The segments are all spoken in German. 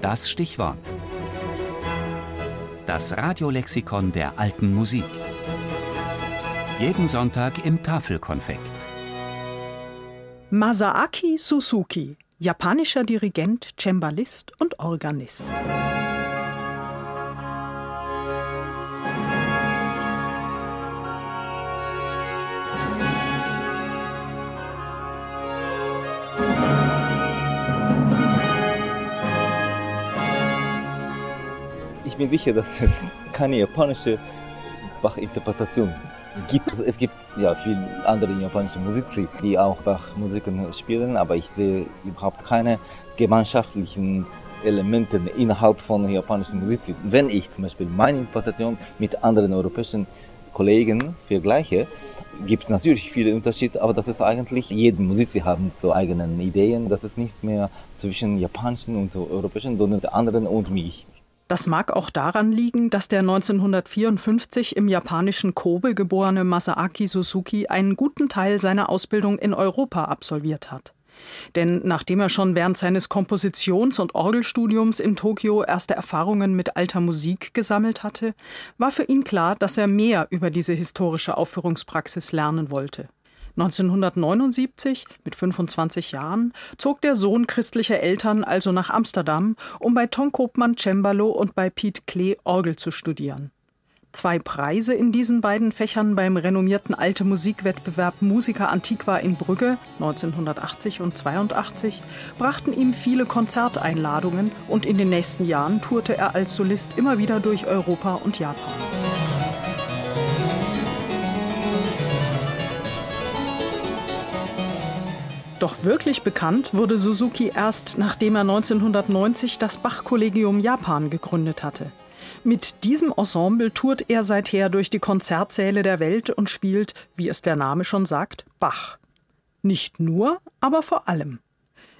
Das Stichwort. Das Radiolexikon der alten Musik. Jeden Sonntag im Tafelkonfekt. Masaaki Suzuki, japanischer Dirigent, Cembalist und Organist. Bin sicher, dass es keine japanische Bach-Interpretation gibt. Also es gibt ja viele andere japanische Musiker, die auch Bach-Musiken spielen, aber ich sehe überhaupt keine gemeinschaftlichen Elemente innerhalb von japanischen Musik. Wenn ich zum Beispiel meine Interpretation mit anderen europäischen Kollegen vergleiche, gibt es natürlich viele Unterschiede, aber das ist eigentlich, jede Musik haben so eigene Ideen. Das ist nicht mehr zwischen japanischen und europäischen, sondern anderen und mich. Das mag auch daran liegen, dass der 1954 im japanischen Kobe geborene Masaaki Suzuki einen guten Teil seiner Ausbildung in Europa absolviert hat. Denn nachdem er schon während seines Kompositions- und Orgelstudiums in Tokio erste Erfahrungen mit alter Musik gesammelt hatte, war für ihn klar, dass er mehr über diese historische Aufführungspraxis lernen wollte. 1979, mit 25 Jahren, zog der Sohn christlicher Eltern also nach Amsterdam, um bei Tom Koopman Cembalo und bei Piet Klee Orgel zu studieren. Zwei Preise in diesen beiden Fächern beim renommierten Alte Musikwettbewerb Musica Antiqua in Brügge 1980 und 82 brachten ihm viele Konzerteinladungen und in den nächsten Jahren tourte er als Solist immer wieder durch Europa und Japan. Doch wirklich bekannt wurde Suzuki erst, nachdem er 1990 das Bach-Kollegium Japan gegründet hatte. Mit diesem Ensemble tourt er seither durch die Konzertsäle der Welt und spielt, wie es der Name schon sagt, Bach. Nicht nur, aber vor allem.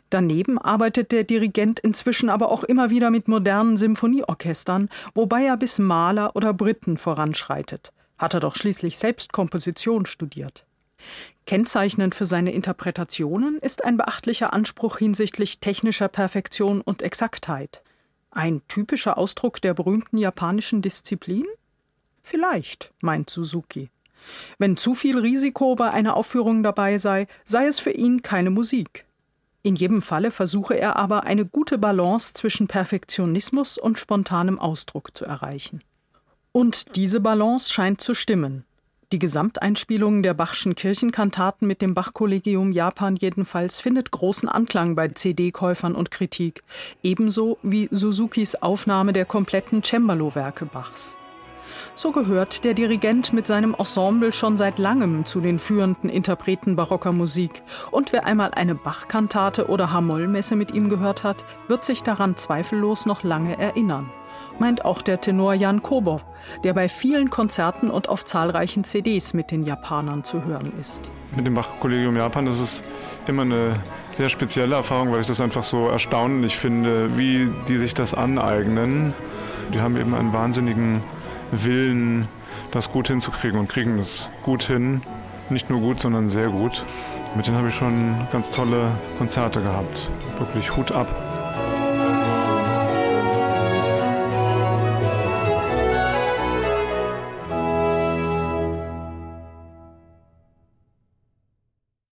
Daneben arbeitet der Dirigent inzwischen aber auch immer wieder mit modernen Symphonieorchestern, wobei er bis Maler oder Britten voranschreitet. Hat er doch schließlich selbst Komposition studiert. Kennzeichnend für seine Interpretationen ist ein beachtlicher Anspruch hinsichtlich technischer Perfektion und Exaktheit. Ein typischer Ausdruck der berühmten japanischen Disziplin? Vielleicht, meint Suzuki. Wenn zu viel Risiko bei einer Aufführung dabei sei, sei es für ihn keine Musik. In jedem Falle versuche er aber, eine gute Balance zwischen Perfektionismus und spontanem Ausdruck zu erreichen. Und diese Balance scheint zu stimmen. Die Gesamteinspielung der Bachschen Kirchenkantaten mit dem Bach-Kollegium Japan jedenfalls findet großen Anklang bei CD-Käufern und Kritik, ebenso wie Suzukis Aufnahme der kompletten Cembalo-Werke Bachs. So gehört der Dirigent mit seinem Ensemble schon seit langem zu den führenden Interpreten barocker Musik. Und wer einmal eine Bach-Kantate oder Hamoll-Messe mit ihm gehört hat, wird sich daran zweifellos noch lange erinnern meint auch der Tenor Jan Kobow, der bei vielen Konzerten und auf zahlreichen CDs mit den Japanern zu hören ist. Mit dem Bach-Kollegium Japan ist immer eine sehr spezielle Erfahrung, weil ich das einfach so erstaunlich finde, wie die sich das aneignen. Die haben eben einen wahnsinnigen Willen, das gut hinzukriegen und kriegen das gut hin. Nicht nur gut, sondern sehr gut. Mit denen habe ich schon ganz tolle Konzerte gehabt. Wirklich Hut ab.